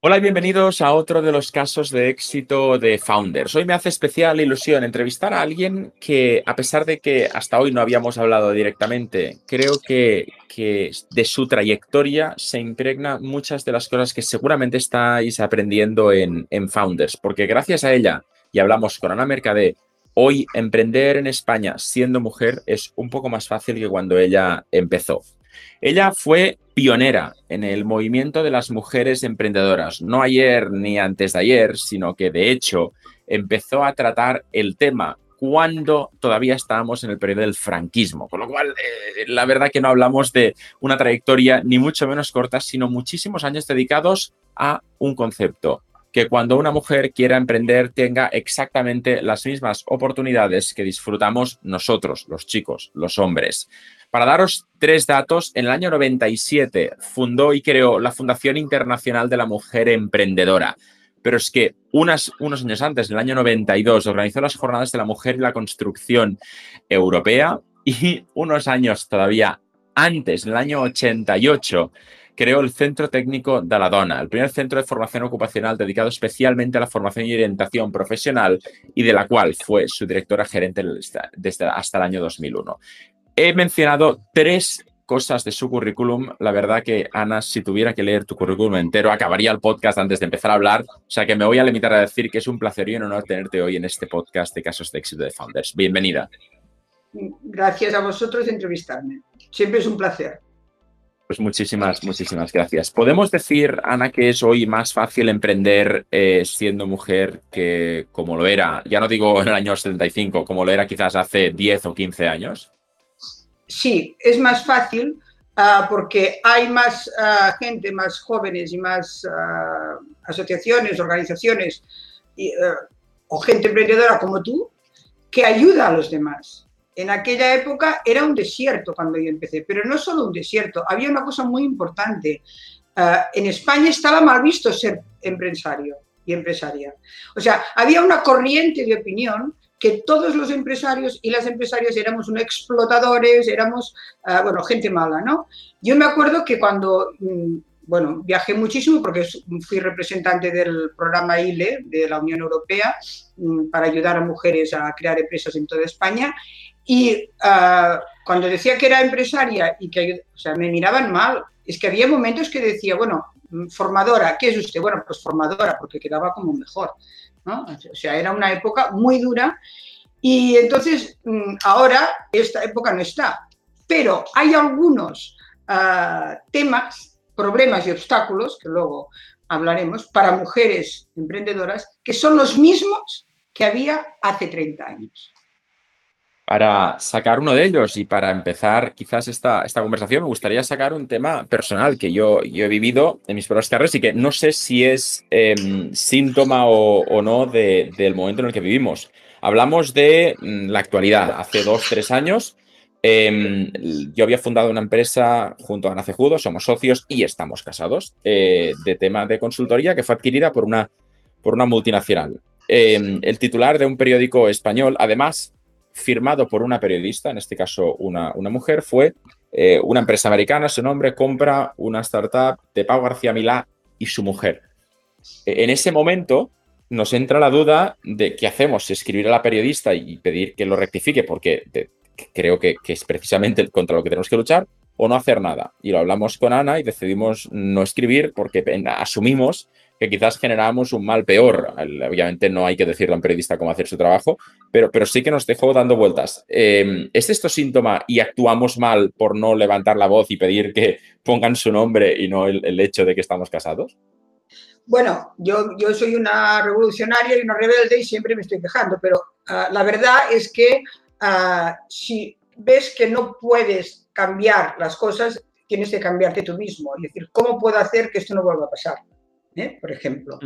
Hola y bienvenidos a otro de los casos de éxito de Founders. Hoy me hace especial ilusión entrevistar a alguien que, a pesar de que hasta hoy no habíamos hablado directamente, creo que, de su trayectoria se impregna muchas de las cosas que seguramente estáis aprendiendo en, en Founders, porque gracias a ella, y hablamos con Ana Mercadé, hoy emprender en España siendo mujer es un poco más fácil que cuando ella empezó. Ella fue pionera en el movimiento de las mujeres emprendedoras, no ayer ni antes de ayer, sino que de hecho empezó a tratar el tema cuando todavía estábamos en el periodo del franquismo. Con lo cual, eh, la verdad que no hablamos de una trayectoria ni mucho menos corta, sino muchísimos años dedicados a un concepto, que cuando una mujer quiera emprender tenga exactamente las mismas oportunidades que disfrutamos nosotros, los chicos, los hombres. Para daros tres datos, en el año 97 fundó y creó la Fundación Internacional de la Mujer Emprendedora. Pero es que unos años antes, en el año 92, organizó las Jornadas de la Mujer y la Construcción Europea y unos años todavía antes, en el año 88, creó el Centro Técnico de la Dona, el primer centro de formación ocupacional dedicado especialmente a la formación y orientación profesional y de la cual fue su directora gerente desde hasta el año 2001. He mencionado tres cosas de su currículum. La verdad que, Ana, si tuviera que leer tu currículum entero, acabaría el podcast antes de empezar a hablar. O sea que me voy a limitar a decir que es un placer y un honor tenerte hoy en este podcast de casos de éxito de Founders. Bienvenida. Gracias a vosotros de entrevistarme. Siempre es un placer. Pues muchísimas, muchísimas gracias. ¿Podemos decir, Ana, que es hoy más fácil emprender eh, siendo mujer que como lo era, ya no digo en el año 75, como lo era quizás hace 10 o 15 años? sí, es más fácil ah, porque hay más ah, gente, más jóvenes y más ah, asociaciones, organizaciones o gente emprendedora como tú que ayuda a los demás. En aquella época era un desierto cuando yo empecé, pero no solo un desierto, había una cosa muy importante. en España estaba mal visto ser empresario y empresaria. O sea, había una corriente de opinión que todos los empresarios y las empresarias éramos unos explotadores, éramos, ah, bueno, gente mala, ¿no? Yo me acuerdo que cuando, mm, bueno, viajé muchísimo porque fui representante del programa ILE de la Unión Europea mm, para ayudar a mujeres a crear empresas en toda España y ah, cuando decía que era empresaria y que, o sea, me miraban mal, es que había momentos que decía, bueno, mm, formadora, ¿qué es usted? Bueno, pues formadora, porque quedaba como mejor. O sea, era una época muy dura y entonces mm, ahora esta época no está. Pero hay algunos ah, temas, problemas y obstáculos, que luego hablaremos, para mujeres emprendedoras, que son los mismos que había hace 30 años. Para sacar uno de ellos y para empezar quizás esta, esta conversación, me gustaría sacar un tema personal que yo, yo he vivido en mis propias carreras y que no sé si es em, síntoma o, no del momento en el que vivimos. Hablamos de mm, la actualidad. Hace dos, tres años, em, yo había fundado una empresa junto a Ana Cejudo, somos socios y estamos casados, eh, de tema de consultoría que fue adquirida por una, por una multinacional. Em, el titular de un periódico español, además, firmado por una periodista, en este caso una, una mujer, fue eh, una empresa americana, su nombre, compra una startup de Pau García Milá y su mujer. E, en ese momento nos entra la duda de qué hacemos, escribir a la periodista y pedir que lo rectifique, porque creo que, que es precisamente contra lo que tenemos que luchar, o no hacer nada. Y lo hablamos con Ana y decidimos no escribir porque asumimos que quizás generamos un mal peor. Obviamente no hay que decirle a un periodista cómo hacer su trabajo, pero, pero sí que nos dejó dando vueltas. Em, ¿Es esto síntoma y actuamos mal por no levantar la voz y pedir que pongan su nombre y no el, hecho de que estamos casados? Bueno, yo, yo soy una revolucionaria y una rebelde y siempre me estoy quejando, pero ah, la verdad es que ah, si ves que no puedes cambiar las cosas, tienes que cambiarte tú mismo. Es decir, ¿cómo puedo hacer que esto no vuelva a pasar? ¿Eh? por ejemplo.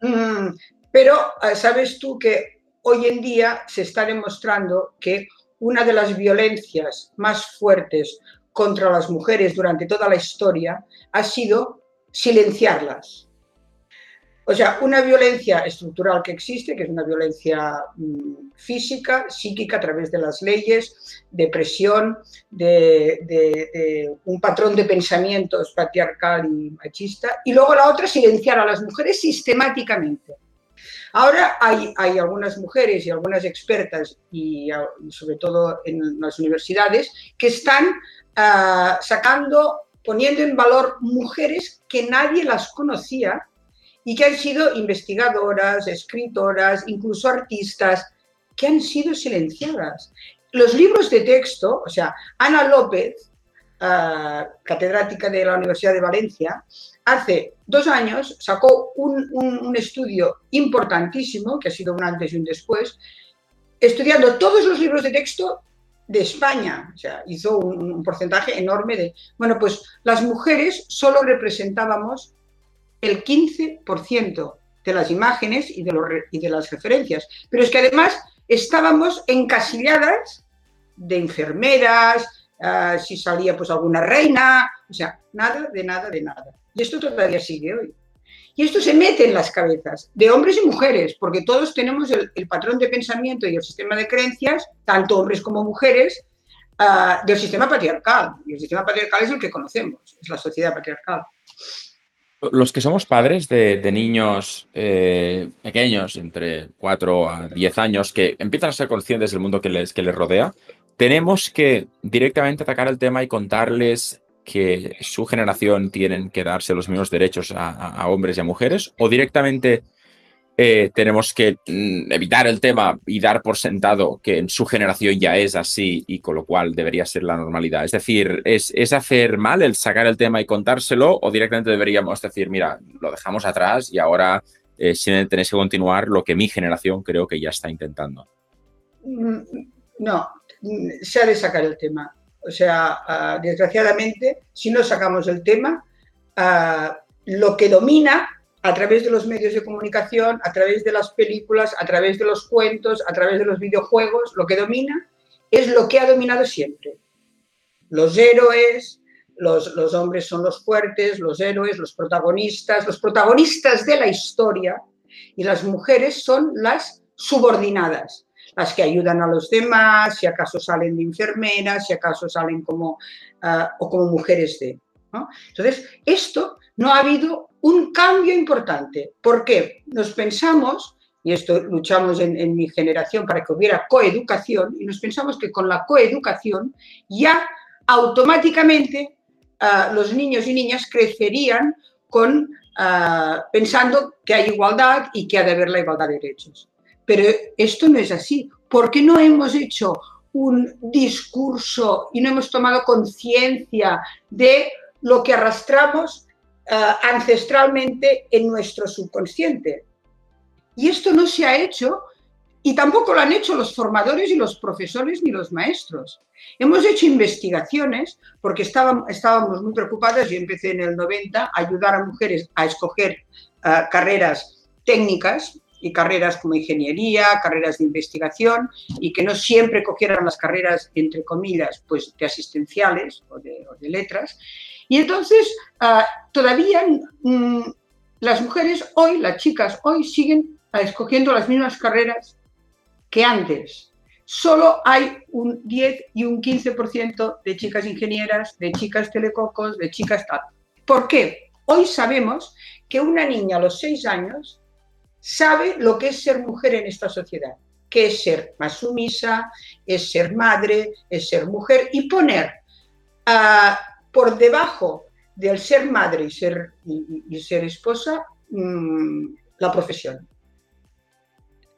Mm. Mm, pero ah, sabes tú que hoy en día se está demostrando que una de las violencias más fuertes contra las mujeres durante toda la historia ha sido silenciarlas. O sea, una violencia estructural que existe, que es una violencia mm, física, psíquica, a través de las leyes, de presión, de, un patrón de pensamientos patriarcal y machista. Y luego la otra, silenciar a las mujeres sistemáticamente. Ahora hay, hay algunas mujeres y algunas expertas, y, sobre todo en las universidades, que están ah, sacando, poniendo en valor mujeres que nadie las conocía y que han sido investigadoras, escritoras, incluso artistas, que han sido silenciadas. Los libros de texto, o sea, Ana López, ah, catedrática de la Universidad de Valencia, hace dos años sacó un, estudio importantísimo, que ha sido un antes y un después, estudiando todos los libros de texto de España. O sea, hizo un, un porcentaje enorme de... Bueno, pues las mujeres solo representábamos el 15% de las imágenes y de, y de las referencias. Pero es que además estábamos encasilladas de enfermeras, ah, si salía pues alguna reina, o sea, nada, de nada, de nada. Y esto todavía sigue hoy. Y esto se mete en las cabezas de hombres y mujeres, porque todos tenemos el, patrón de pensamiento y el sistema de creencias, tanto hombres como mujeres, ah, del sistema patriarcal. Y el sistema patriarcal es el que conocemos, es la sociedad patriarcal. Los que somos padres de, niños eh, pequeños, entre 4 a 10 años, que empiezan a ser conscientes del mundo que les, que les rodea, tenemos que directamente atacar el tema y contarles que su generación tienen que darse los mismos derechos a hombres y a mujeres, o directamente eh, tenemos que mm, evitar el tema y dar por sentado que en su generación ya es así y con lo cual debería ser la normalidad. Es decir, ¿es, hacer mal el sacar el tema y contárselo o directamente deberíamos decir, mira, lo dejamos atrás y ahora eh, tenéis que continuar lo que mi generación creo que ya está intentando? Mm, no, se ha de sacar el tema. O sea, ah, desgraciadamente, si no sacamos el tema, ah, lo que domina a través de los medios de comunicación, a través de las películas, a través de los cuentos, a través de los videojuegos, lo que domina es lo que ha dominado siempre. Los héroes, los, los, hombres son los fuertes, los héroes, los protagonistas, los protagonistas de la historia y las mujeres son las subordinadas, las que ayudan a los demás, si acaso salen de enfermeras, si acaso salen como, ah, o como mujeres de... Entonces, esto no ha habido un cambio importante. ¿Por qué? Nos pensamos, y esto luchamos en, mi generación para que hubiera coeducación, y nos pensamos que con la coeducación ya automáticamente ah, los niños y niñas crecerían ah, pensando que hay igualdad y que ha de haber la igualdad de derechos. Pero esto no es así. ¿Por qué no hemos hecho un discurso y no hemos tomado conciencia de lo que arrastramos eh, ancestralmente en nuestro subconsciente. Y esto no se ha hecho y tampoco lo han hecho los formadores y los profesores ni los maestros. Hemos hecho investigaciones porque estábamos, muy preocupadas, yo empecé en el 90 a ayudar a mujeres a escoger eh, carreras técnicas y carreras como ingeniería, carreras de investigación y que no siempre cogieran las carreras, entre comillas, pues de asistenciales o de letras. Y entonces, ah, todavía mm, las mujeres hoy, las chicas hoy, siguen escogiendo las mismas carreras que antes. Solo hay un 10 y un 15% de chicas ingenieras, de chicas telecocos, de chicas tal. ¿Por qué? Hoy sabemos que una niña a los 6 años sabe lo que es ser mujer en esta sociedad, que es ser más sumisa, es ser madre, es ser mujer y poner a por debajo del ser madre y ser, y, ser esposa mm, la profesión.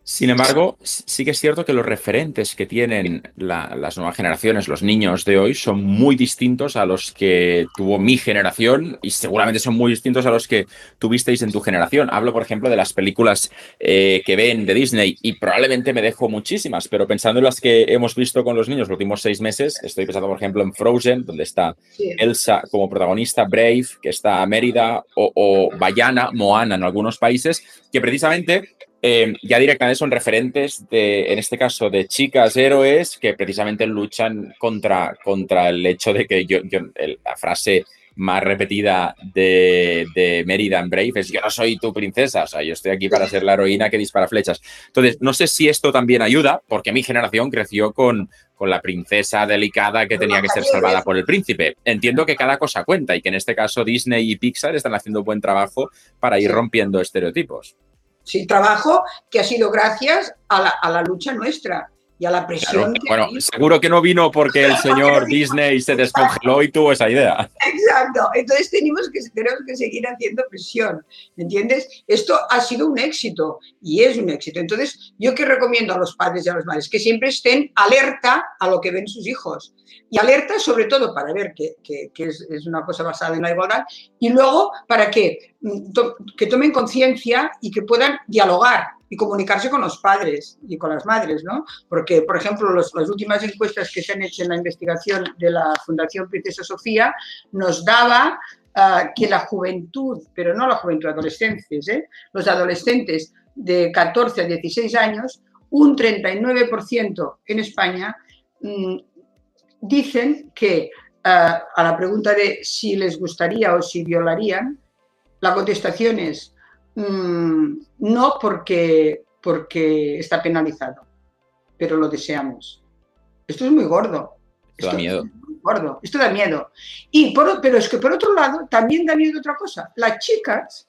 Sin embargo, sí que es cierto que los referentes que tienen las nuevas generaciones, los niños de hoy, son muy distintos a los que tuvo mi generación y seguramente son muy distintos a los que tuvisteis en tu generación. Hablo, por ejemplo, de las películas eh, que ven de Disney y probablemente me dejo muchísimas, pero pensando en las que hemos visto con los niños los últimos seis meses, estoy pensando, por ejemplo, en Frozen, donde está Elsa como protagonista, Brave, que está Mérida, o, o Bayana, Moana en algunos países, que precisamente eh, ya directamente son referentes de, en este caso, de chicas héroes que precisamente luchan contra, contra el hecho de que yo, la frase más repetida de, de Merida en Brave es yo no soy tu princesa, o sea, yo estoy aquí para ser la heroína que dispara flechas. Entonces, no sé si esto también ayuda, porque mi generación creció con, con la princesa delicada que tenía que ser salvada por el príncipe. Entiendo que cada cosa cuenta y que en este caso Disney y Pixar están haciendo buen trabajo para ir rompiendo estereotipos. Sí, trabajo que ha sido gracias a la, a la lucha nuestra y a la presión. bueno, seguro que no vino porque el señor Disney se descongeló y tuvo esa idea. Exacto, entonces tenemos que, tenemos que seguir haciendo presión, ¿entiendes? Esto ha sido un éxito y es un éxito. Entonces, yo que recomiendo a los padres y a las madres que siempre estén alerta a lo que ven sus hijos y alerta sobre todo para ver que, que, es, es, una cosa basada en la igualdad y luego para que, mm, que tomen conciencia y que puedan dialogar y comunicarse con los padres y con las madres, ¿no? Porque, por ejemplo, las últimas encuestas que se han hecho en la investigación de la Fundación Princesa Sofía nos daba uh, que la juventud, pero no la juventud, adolescentes, ¿eh? los adolescentes de 14 a 16 años, un 39% en España mmm, dicen que uh, a la pregunta de si les gustaría o si violarían, la contestación es Mm, no porque, porque está penalizado, pero lo deseamos. Esto es muy gordo. Esto, da miedo. gordo. Esto da miedo. Y por, pero es que por otro lado también da miedo otra cosa. Las chicas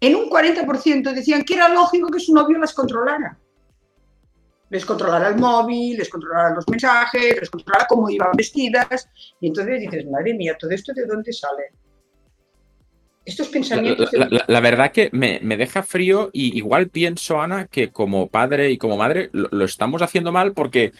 en un 40% decían que era lógico que su novio las controlara. Les controlara el móvil, les controlara los mensajes, les controlara cómo iban vestidas. Y entonces dices, madre mía, ¿todo esto de dónde sale? Estos pensamientos... La, la, la verdad que me, me, deja frío y igual pienso, Ana, que como padre y como madre lo, lo estamos haciendo mal porque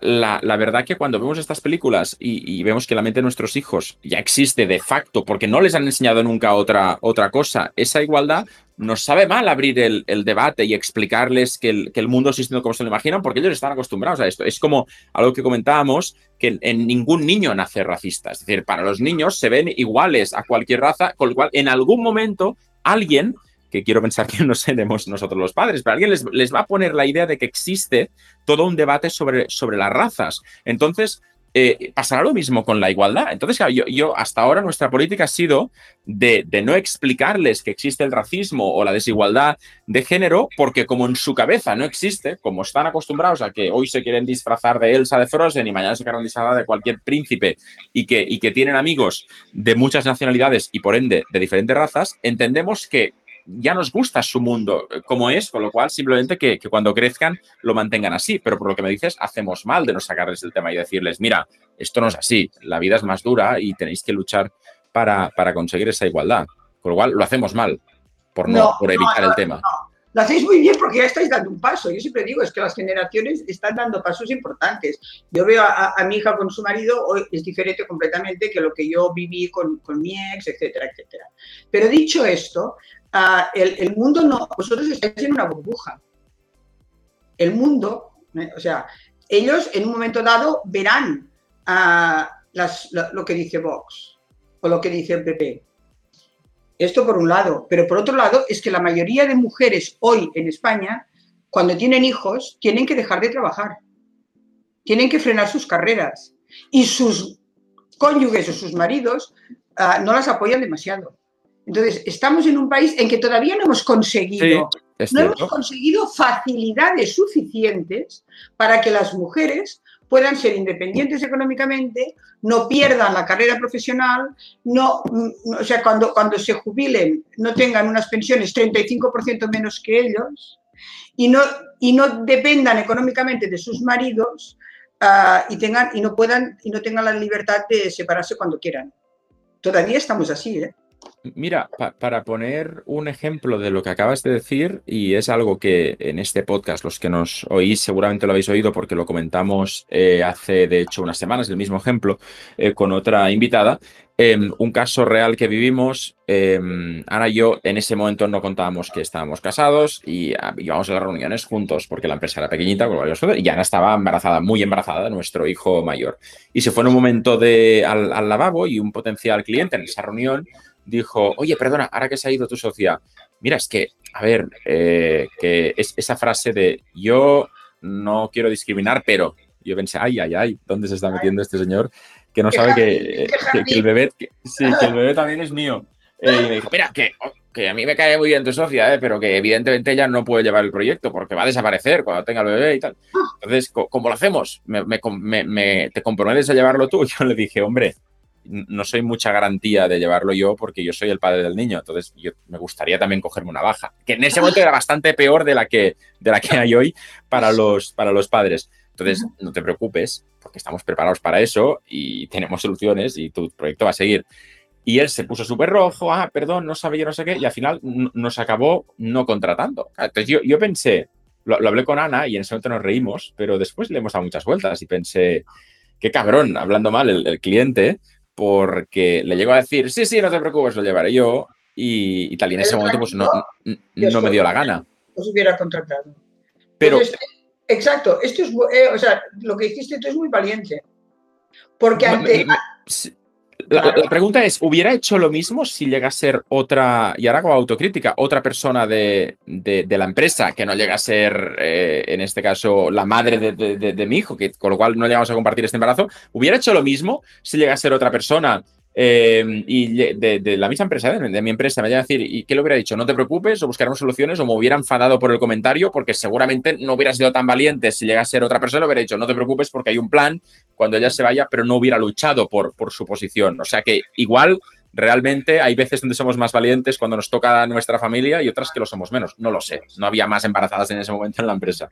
la, la, verdad que cuando vemos estas películas y, y, vemos que la mente de nuestros hijos ya existe de facto porque no les han enseñado nunca otra, otra cosa, esa igualdad nos sabe mal abrir el, debate y explicarles que el, que el, mundo existe como se lo imaginan porque ellos están acostumbrados a esto. Es como algo que comentábamos, que en ningún niño nace racista. Es decir, para los niños se ven iguales a cualquier raza, con lo cual en algún momento alguien que quiero pensar que no seremos nosotros los padres, pero alguien les, les, va a poner la idea de que existe todo un debate sobre, sobre las razas. Entonces, eh, pasará lo mismo con la igualdad. Entonces, yo, yo hasta ahora nuestra política ha sido de, no explicarles que existe el racismo o la desigualdad de género, porque como en su cabeza no existe, como están acostumbrados a que hoy se quieren disfrazar de Elsa de Frozen y mañana se quieren disfrazar de cualquier príncipe y que tienen amigos de muchas nacionalidades y por ende de diferentes razas, entendemos que ya nos gusta su mundo eh, como es, con lo cual simplemente que, que, cuando crezcan lo mantengan así. Pero por lo que me dices, hacemos mal de no sacarles el tema y decirles, mira, esto no es así, la vida es más dura y tenéis que luchar para, para conseguir esa igualdad. Con lo cual lo hacemos mal por, no, no por evitar no, el tema. Lo hacéis muy bien porque ya estáis dando un paso. Yo siempre digo, es que las generaciones están dando pasos importantes. Yo veo a, a mi hija con su marido, hoy es diferente completamente que lo que yo viví con, con mi ex, etcétera, etcétera. Pero dicho esto, uh, el, mundo no, vosotros estáis en una burbuja. El mundo, ¿eh? o sea, ellos en un momento dado verán uh, las, lo, que dice Vox o lo que dice el PP. Esto por un lado, pero por otro lado es que la mayoría de mujeres hoy en España, cuando tienen hijos, tienen que dejar de trabajar, tienen que frenar sus carreras y sus cónyuges o sus maridos uh, no las apoyan demasiado. Entonces, estamos en un país en que todavía no hemos conseguido, sí, no hemos conseguido facilidades suficientes para que las mujeres puedan ser independientes económicamente, no pierdan la carrera profesional, no, o sea, cuando, cuando se jubilen no tengan unas pensiones 35% menos que ellos y no, y no dependan económicamente de sus maridos uh, y, tengan, y, no puedan, y no tengan la libertad de separarse cuando quieran. Todavía estamos así, ¿eh? Mira, pa para poner un ejemplo de lo que acabas de decir, y es algo que en este podcast, los que nos oís seguramente lo habéis oído porque lo comentamos eh, hace de hecho unas semanas, el mismo ejemplo, eh, con otra invitada, eh, un caso real que vivimos, Ana y yo en ese momento no contábamos que estábamos casados y ah, íbamos a las reuniones juntos porque la empresa era pequeñita y Ana estaba embarazada, muy embarazada, nuestro hijo mayor. Y se fue en un momento de, al, al lavabo y un potencial cliente en esa reunión dijo, oye, perdona, ahora que se ha ido tu socia, mira, es que, a ver, eh, que es esa frase de yo no quiero discriminar, pero yo pensé, ay, ay, ay, ¿dónde se está metiendo este señor? que no sabe que, el bebé, sí, que el bebé también es mío. Eh, y me dijo, mira, que, que, a mí me cae muy bien tu socia, eh, pero que evidentemente ella no puede llevar el proyecto porque va a desaparecer cuando tenga el bebé y tal. Entonces, ¿cómo lo hacemos? ¿Me, me, te comprometes a llevarlo tú? Yo le dije, hombre, no soy mucha garantía de llevarlo yo porque yo soy el padre del niño. Entonces, yo, me gustaría también cogerme una baja, que en ese momento era bastante peor de la que, de la que hay hoy para los, para los padres. Entonces, no te preocupes, porque estamos preparados para eso y tenemos soluciones y tu proyecto va a seguir. Y él se puso súper rojo, ah, perdón, no sabía, no sé qué, y al final nos acabó no contratando. Entonces yo, yo pensé, lo, hablé con Ana y en ese momento nos reímos, pero después le hemos dado muchas vueltas y pensé, qué cabrón, hablando mal el, cliente, porque le llegó a decir, sí, sí, no te preocupes, lo llevaré yo, y, tal, y en ese momento pues no, no me dio la gana. Os hubiera contratado. Pero... exacto, esto es, eh, o sea, lo que hiciste tú es muy valiente. Porque ante... La, pregunta es, ¿hubiera hecho lo mismo si llega a ser otra, y ahora como autocrítica, otra persona de, la empresa que no llega a ser, eh, en este caso, la madre de, mi hijo, que, con lo cual no llegamos a compartir este embarazo? ¿Hubiera hecho lo mismo si llega a ser otra persona Em, y de, la misma empresa, de, mi empresa, me llega a decir, ¿y qué le hubiera dicho? No te preocupes, o buscaremos soluciones, o me hubiera enfadado por el comentario, porque seguramente no hubiera sido tan valiente si llega a ser otra persona, le hubiera dicho, no te preocupes porque hay un plan cuando ella se vaya, pero no hubiera luchado por, por su posición. O sea que igual realmente hay veces donde somos más valientes cuando nos toca nuestra familia y otras que lo somos menos. No lo sé. No había más embarazadas en ese momento en la empresa.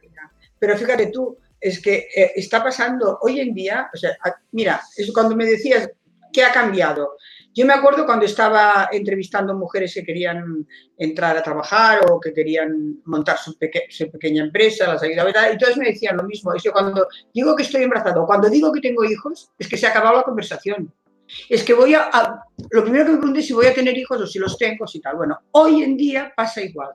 Pero fíjate tú, es que eh, está pasando hoy en día, o sea, mira, es cuando me decías, ¿Qué ha cambiado? Yo me acuerdo cuando estaba entrevistando mujeres que querían entrar a trabajar o que querían montar su, pequeña empresa, la salida. Y todas me decían lo mismo. Que cuando digo que estoy embarazado, cuando digo que tengo hijos, es que se ha acabado la conversación. Es que voy a, lo primero que me pregunto es si voy a tener hijos o si los tengo, si tal. Bueno, hoy en día pasa igual.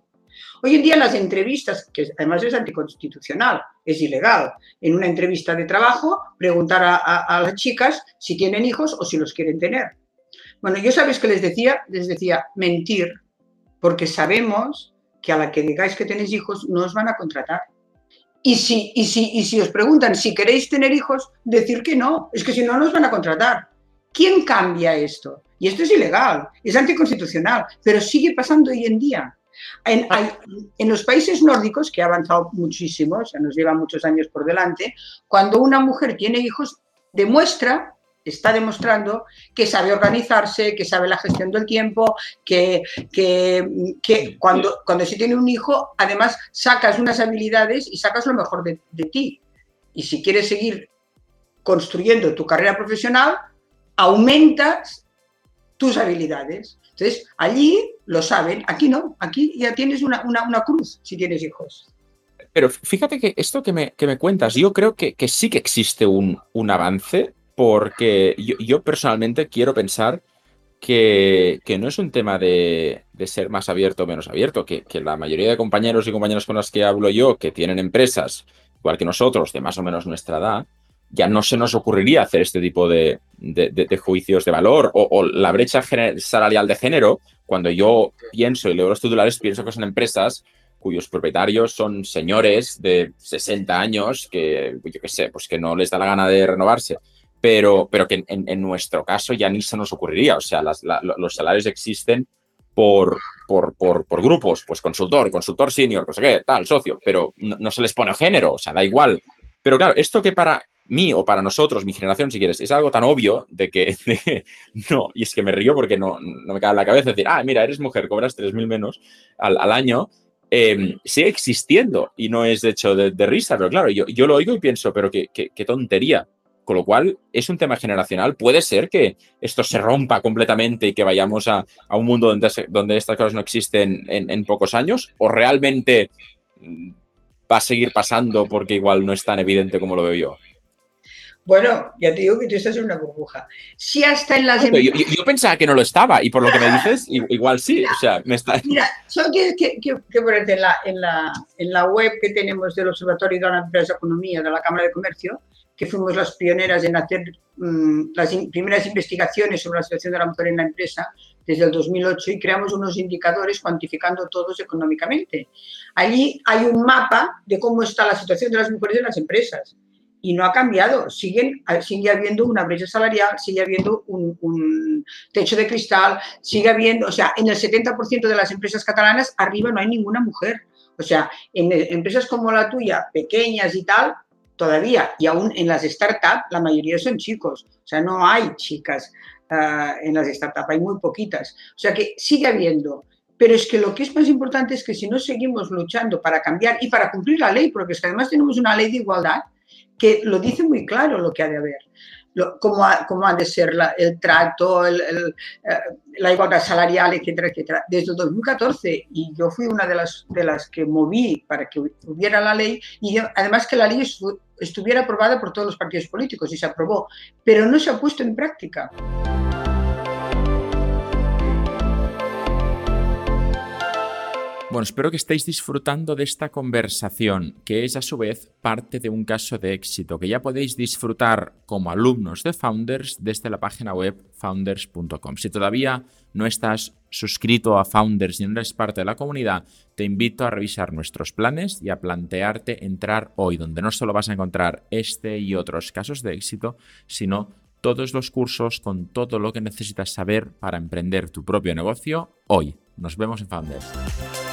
Hoy en día las entrevistas, que además es anticonstitucional, es ilegal, en una entrevista de trabajo preguntar a, las chicas si tienen hijos o si los quieren tener. Bueno, yo sabes que les decía, les decía mentir, porque sabemos que a la que digáis que tenéis hijos no os van a contratar. Y si, y, si, y si os preguntan si queréis tener hijos, decir que no, es que si no nos van a contratar. ¿Quién cambia esto? Y esto es ilegal, es anticonstitucional, pero sigue pasando hoy en día. En, los países nórdicos, que ha avanzado muchísimo, o nos lleva muchos años por delante, cuando una mujer tiene hijos, demuestra, está demostrando que sabe organizarse, que sabe la gestión del tiempo, que, que, cuando, cuando se tiene un hijo, además sacas unas habilidades y sacas lo mejor de, de ti. Y si quieres seguir construyendo tu carrera profesional, aumentas tus habilidades. Entonces, allí lo saben, aquí no, aquí ya tienes una, cruz si tienes hijos. Pero fíjate que esto que me, que me cuentas, yo creo que, sí que existe un, un avance, porque yo, personalmente quiero pensar que, no es un tema de, ser más abierto o menos abierto, que, que, la mayoría de compañeros y compañeras con las que hablo yo, que tienen empresas, igual que nosotros, de más o menos nuestra edad, ya no se nos ocurriría hacer este tipo de, juicios de valor o, la brecha salarial de género. Cuando yo pienso y leo los titulares, pienso que son empresas cuyos propietarios son señores de 60 años que, yo qué sé, pues que no les da la gana de renovarse. Pero, pero que en, nuestro caso ya ni se nos ocurriría. O sea, los salarios existen por, por, por, grupos, pues consultor, consultor senior, no sé qué, tal, socio, pero no, no se les pone género, o sea, da igual. Pero claro, esto que para mí o para nosotros, mi generación, si quieres, es algo tan obvio de que, no, y es que me río porque no, no me cae en la cabeza decir, ah, mira, eres mujer, cobras 3.000 menos al, año, eh, sigue existiendo y no es de hecho de, risa, pero claro, yo, yo, lo oigo y pienso, pero qué, qué, tontería. Con lo cual, es un tema generacional. Puede ser que esto se rompa completamente y que vayamos a, a un mundo donde, donde, estas cosas no existen en, en pocos años, o realmente mm, va a seguir pasando porque igual no es tan evidente como lo veo yo. Bueno, ya te digo que tú estás en una burbuja. Si hasta en las... yo, pensaba que no lo estaba y por lo que me dices, igual sí. o sea, me está... Mira, solo tienes que, ponerte en la, en, la, en la web que tenemos del Observatorio de la Empresa Economía de la Cámara de Comercio, que fuimos las pioneras en hacer mm, las primeras investigaciones sobre la situación de la mujer en la empresa desde el 2008 y creamos unos indicadores cuantificando todos económicamente. Allí hay un mapa de cómo está la situación de las mujeres en las empresas y no ha cambiado. Siguen, sigue habiendo una brecha salarial, sigue habiendo un, techo de cristal, sigue habiendo, o sea, en el 70% de las empresas catalanas arriba no hay ninguna mujer. O sea, en empresas como la tuya, pequeñas y tal, todavía, y aún en las startups, la mayoría son chicos. O sea, no hay chicas ah, en las startups, hay muy poquitas. O sea que sigue habiendo. Pero es que lo que es más importante es que si no seguimos luchando para cambiar y para cumplir la ley, porque es que además tenemos una ley de igualdad, que lo dice muy claro lo que ha de haber, cómo, ha, cómo ha de ser el trato, el, eh, la igualdad salarial, etcétera, etcétera. Desde el 2014, y yo fui una de las, de las que moví para que hubiera la ley, y además que la ley estuviera aprobada por todos los partidos políticos, y se aprobó, pero no se ha puesto en práctica. Bueno, espero que estéis disfrutando de esta conversación, que es a su vez parte de un caso de éxito que ya podéis disfrutar como alumnos de Founders desde la página web founders.com. Si todavía no estás suscrito a Founders y no eres parte de la comunidad, te invito a revisar nuestros planes y a plantearte entrar hoy, donde no solo vas a encontrar este y otros casos de éxito, sino todos los cursos con todo lo que necesitas saber para emprender tu propio negocio hoy. Nos vemos en Founders.